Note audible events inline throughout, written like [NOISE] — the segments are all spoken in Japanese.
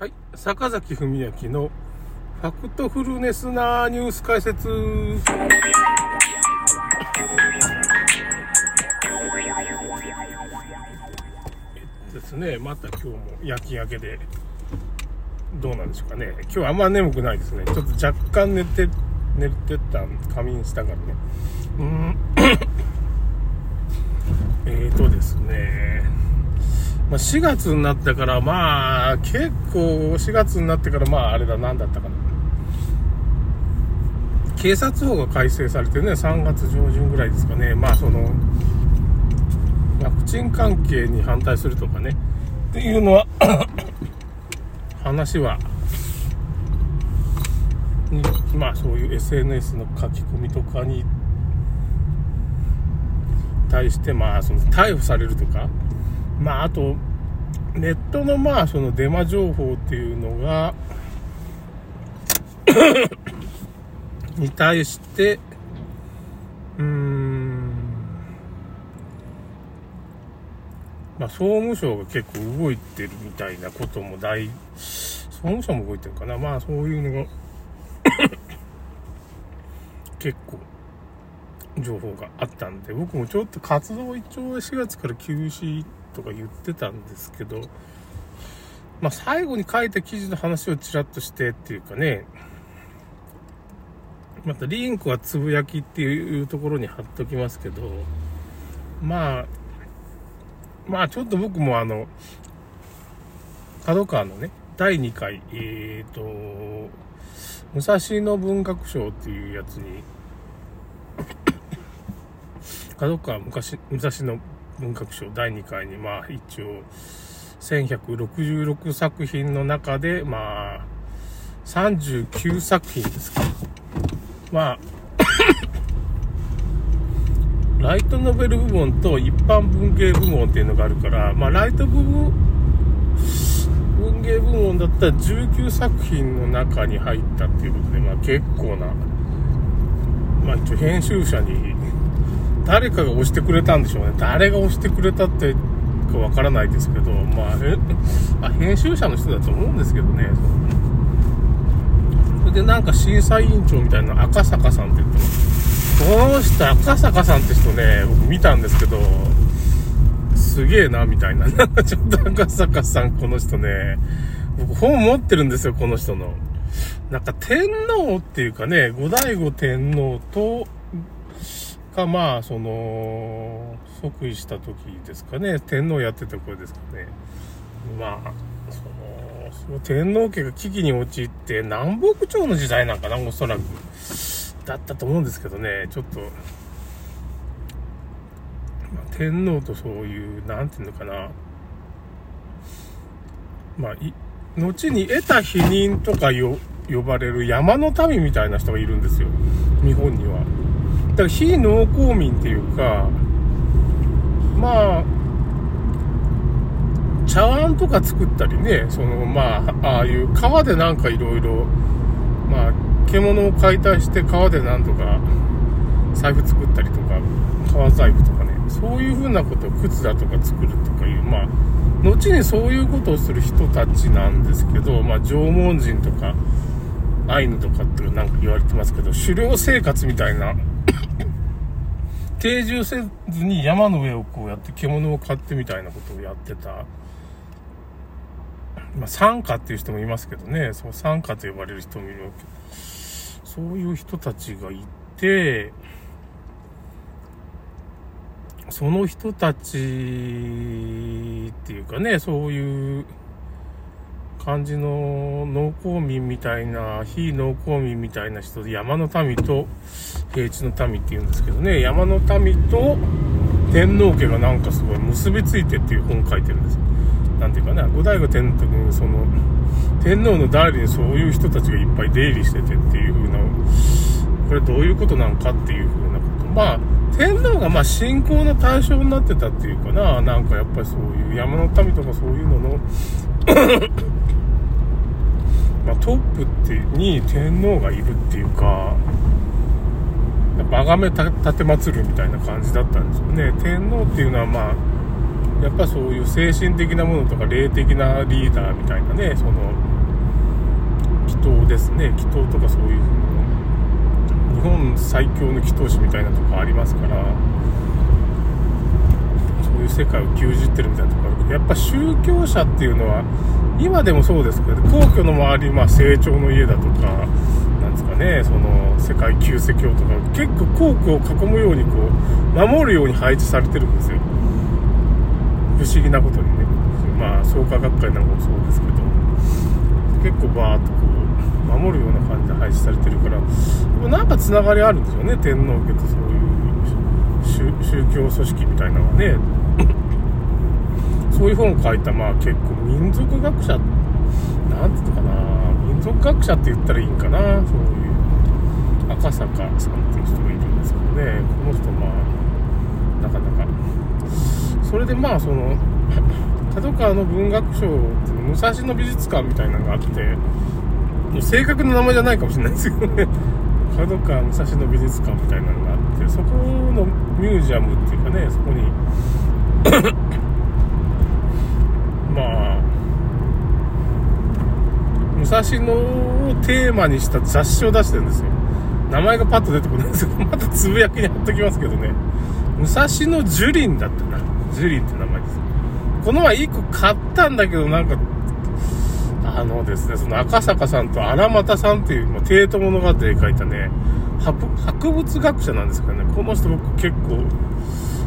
はい。坂崎文明のファクトフルネスなニュース解説。ですね。また今日も夜勤明けで、どうなんでしょうかね。今日あんま眠くないですね。ちょっと若干寝て、寝てた、仮眠したからね。うん。えーとですね。まあ、4月になってから、まあ、結構4月になってから、まあ、あれだ、何だったかな。警察法が改正されてね、3月上旬ぐらいですかね。まあ、その、ワクチン関係に反対するとかね。っていうのは、[COUGHS] 話は、まあ、そういう SNS の書き込みとかに対して、まあ、その、逮捕されるとか、まあ、あと、ネットのまあ、そのデマ情報っていうのが、[COUGHS] に対して、うーん、まあ、総務省が結構動いてるみたいなことも大、総務省も動いてるかな。まあ、そういうのが、[COUGHS] 結構、情報があったんで、僕もちょっと活動一応4月から休止とか言ってたんですけど、まあ最後に書いた記事の話をちらっとしてっていうかね、またリンクはつぶやきっていうところに貼っときますけど、まあ、まあちょっと僕もあの、角川のね、第2回、えっ、ー、と、武蔵野文学賞っていうやつに、角川昔、武蔵野文学賞第2回に、まあ一応、1166作品の中で、まあ、39作品ですか。まあ、[COUGHS] ライトノベル部門と一般文芸部門っていうのがあるから、まあ、ライト部門、文芸部門だったら19作品の中に入ったっていうことで、まあ結構な、まあ一応編集者に誰かが押してくれたんでしょうね。誰が押してくれたってかわからないですけど、まあ、えあ、編集者の人だと思うんですけどね。それでなんか審査委員長みたいな赤坂さんって言ってます。この人、赤坂さんって人ね、僕見たんですけど、すげえな、みたいな。[LAUGHS] ちょっと赤坂さん、この人ね、僕本持ってるんですよ、この人の。なんか天皇っていうかね、後醍醐天皇と、か、まあ、その、即位した時ですかね、天皇やってた頃ですかね。まあ、その、その天皇家が危機に陥って、南北朝の時代なんかな、おそらく。だったと思うんですけどね、ちょっと、まあ、天皇とそういう、なんていうのかな、まあ、い、後に得た否認とかよ呼ばれる山の民みたいな人がいるんですよ。日本には。だから非農耕民っていうか、まあ、茶碗とか作ったりね、その、まあ、ああいう川でなんかいろいろ、まあ、獣を解体して川でなんとか財布作ったりとか、革財布とかね、そういうふうなことを靴だとか作るとかいう、まあ、後にそういうことをする人たちなんですけど、まあ、縄文人とか、アイヌとかってなんか言われてますけど、狩猟生活みたいな、定住せずに山の上をこうやって獣を飼ってみたいなことをやってた、まあ、参加っていう人もいますけどね、そう参加と呼ばれる人もいるわけ。そういう人たちがいて、その人たちっていうかね、そういう感じの農耕民みたいな、非農耕民みたいな人で山の民と平地の民って言うんですけどね、山の民と天皇家がなんかすごい結びついてっていう本書いてるんですよ。なんていうかな、後醍醐天皇にその、天皇の代理にそういう人たちがいっぱい出入りしててっていう風な、これどういうことなんかっていう風なこと。まあ、天皇がまあ信仰の対象になってたっていうかな、なんかやっぱりそういう山の民とかそういうのの、トップってに天皇がいるっていうか、やっぱ崇め立て祭るみたいな感じだったんですよね。天皇っていうのはまあ、やっぱそういう精神的なものとか霊的なリーダーみたいなね、その、祈祷ですね。祈祷とかそういう日本最強の祈祷師みたいなとこありますから。世界を牛耳ってるみたいなとこあるけどやっぱ宗教者っていうのは今でもそうですけど皇居の周り、まあ、成長の家だとかなんですかねその世界旧世教とか結構皇居を囲むようにこう守るように配置されてるんですよ。不思議なことにね。まあ創価学会なんかもそうですけど。結構バーっとこう守るような感じで配置されてるからなんかつながりあるんですよね天皇家とそういう宗教組織みたいなのがね。[LAUGHS] そういう本を書いたまあ結構民族学者なんていうのかな民族学者って言ったらいいんかなそういう赤坂さんっていう人がいるんですけどねこの人まあなかなか。それでまあその [LAUGHS] 角川の文学賞って武蔵野美術館みたいなのがあって正確な名前じゃないかもしれないですけどね。[LAUGHS] 角川武蔵野美術館みたいなのがあってそこのミュージアムっていうかねそこに [COUGHS] まあ武蔵野をテーマにした雑誌を出してるんですよ。名前がパッと出てこないんですけどまたつぶやきに貼っときますけどね。武蔵野樹林だったな。樹林って名前です。この前1個買ったんだけどなんかあのですね、その赤坂さんと荒俣さんっていう、まあ、帝都物語で書いたね、博物学者なんですけどね、この人僕結構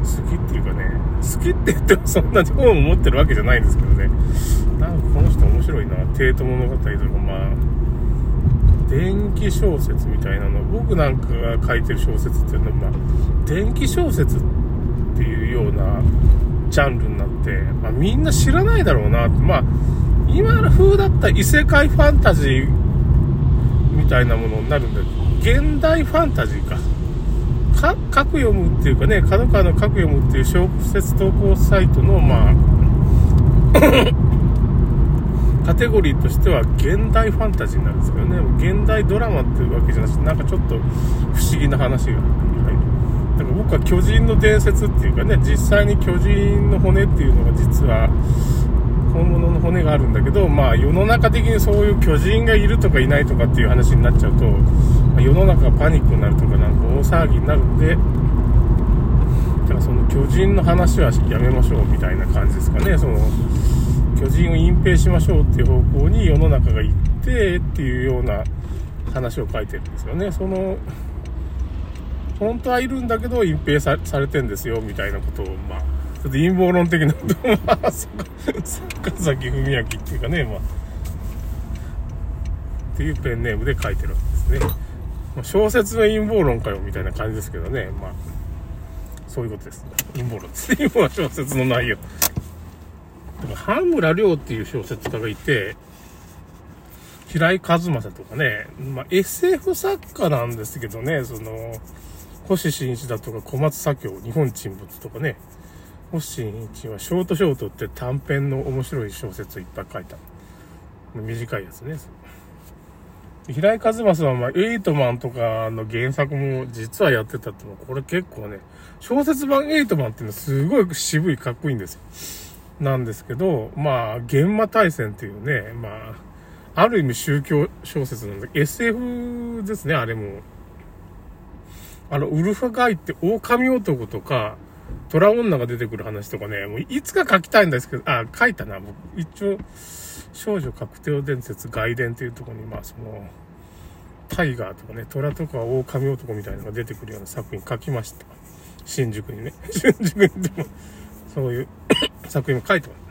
好きっていうかね、好きって言ってもそんなに本を持ってるわけじゃないんですけどね、なんかこの人面白いな、帝都物語とか、まあ、電気小説みたいなの、僕なんかが書いてる小説っていうのは、まあ、電気小説っていうようなジャンルになって、まあ、みんな知らないだろうな。って、まあ、今風だった異世界ファンタジーみたいなものになるんだけど、現代ファンタジーか。か、書く読むっていうかね、角川の書く読むっていう小説投稿サイトの、まあ、[COUGHS] カテゴリーとしては現代ファンタジーなんですけどね、現代ドラマっていうわけじゃなくて、なんかちょっと不思議な話がはい。だから僕は巨人の伝説っていうかね、実際に巨人の骨っていうのが実は、本物の骨があるんだけど、まあ世の中的にそういう巨人がいるとかいないとかっていう話になっちゃうと、まあ、世の中がパニックになるとかなんか騒ぎになるんで、だからその巨人の話はやめましょうみたいな感じですかね。その巨人を隠蔽しましょうっていう方向に世の中が行ってっていうような話を書いてるんですよね。その本当はいるんだけど隠蔽さされてんですよみたいなことをまあちょっと陰謀論的なことを、まあ、坂崎文明っていうかね、まあ、っていうペンネームで書いてるわけですね。小説の陰謀論かよ、みたいな感じですけどね。まあ、そういうことです。陰謀論です。[LAUGHS] 今は小説の内容。だから、羽村亮っていう小説家がいて、平井和正とかね、まあ、SF 作家なんですけどね、その、星新一だとか小松左京、日本沈没とかね、星新一はショートショートって短編の面白い小説をいっぱい書いた。短いやつね。平井和正は、まあ、エイトマンとかの原作も実はやってたってのは、これ結構ね、小説版エイトマンっていうのはすごい渋いかっこいいんですよ。なんですけど、まあ、現場大戦っていうね、まあ、ある意味宗教小説なんで、SF ですね、あれも。あの、ウルフガイって狼男とか、トラ女が出てくる話とかね、もういつか書きたいんですけど、あ、書いたな、僕。一応、少女確定伝説外伝っていうとこに、まあその、タイガーとかね、虎とか狼男みたいなのが出てくるような作品書きました。新宿にね。[LAUGHS] 新宿にでも、そういう [COUGHS] 作品も書いてます。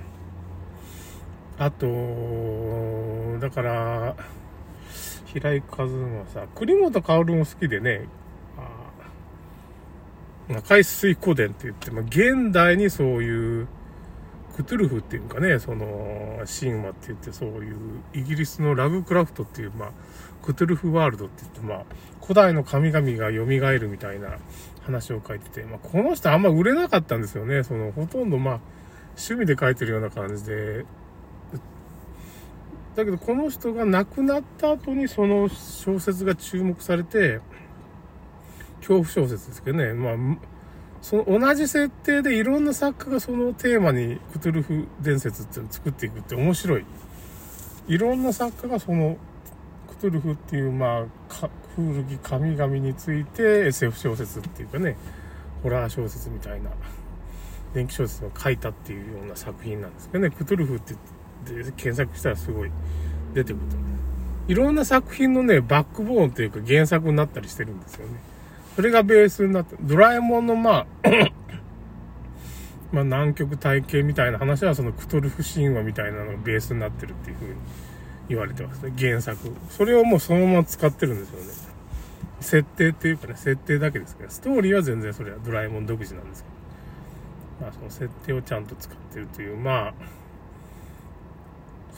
あと、だから、平井和正、栗本薫も好きでね、海水湖伝って言って、まあ、現代にそういう、クトゥルフっていうかね、その、神話って言って、そういう、イギリスのラグクラフトっていう、まあ、クトゥルフワールドって言って、まあ、古代の神々が蘇るみたいな話を書いてて、まあ、この人あんま売れなかったんですよね。その、ほとんどまあ、趣味で書いてるような感じで、だけどこの人が亡くなった後にその小説が注目されて、恐怖小説ですけどね、まあ、その同じ設定でいろんな作家がそのテーマにクトゥルフ伝説っていうのを作っていくって面白い。いろんな作家がそのクトゥルフっていう、まあ、古き神々について SF 小説っていうかね、ホラー小説みたいな、電気小説を書いたっていうような作品なんですけどね、クトゥルフって検索したらすごい出てくると。いろんな作品のね、バックボーンというか原作になったりしてるんですよね。それがベースになって、ドラえもんのまあ [COUGHS] まあ南極体系みたいな話はそのクトルフ神話みたいなのがベースになってるっていう風に言われてますね。原作。それをもうそのまま使ってるんですよね。設定っていうかね、設定だけですけど、ストーリーは全然それはドラえもん独自なんですけど、まあその設定をちゃんと使ってるという、まあ、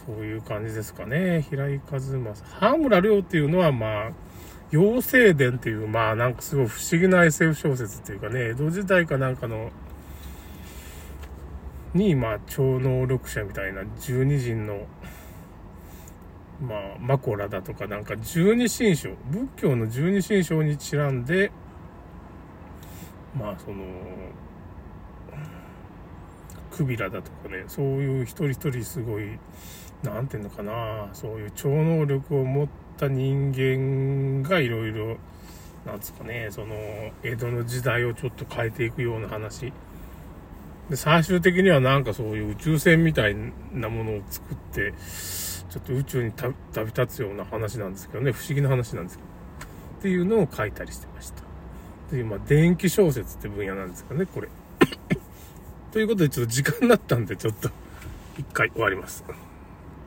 そういう感じですかね。平井和正。羽村亮っていうのは、まあ、妖精伝っていう、まあなんかすごい不思議な SF 小説っていうかね、江戸時代かなんかの、に、まあ超能力者みたいな十二人の、まあ、マコラだとかなんか十二神将、仏教の十二神将にちなんで、まあその、クビラだとかね、そういう一人一人すごい、なんていうのかな、そういう超能力を持ってた人間がいろいろ、なんつうかね、その、江戸の時代をちょっと変えていくような話。で、最終的にはなんかそういう宇宙船みたいなものを作って、ちょっと宇宙に旅立つような話なんですけどね、不思議な話なんですけど。っていうのを書いたりしてました。という、まあ、電気小説って分野なんですかね、これ。ということで、ちょっと時間になったんで、ちょっと、一回終わります。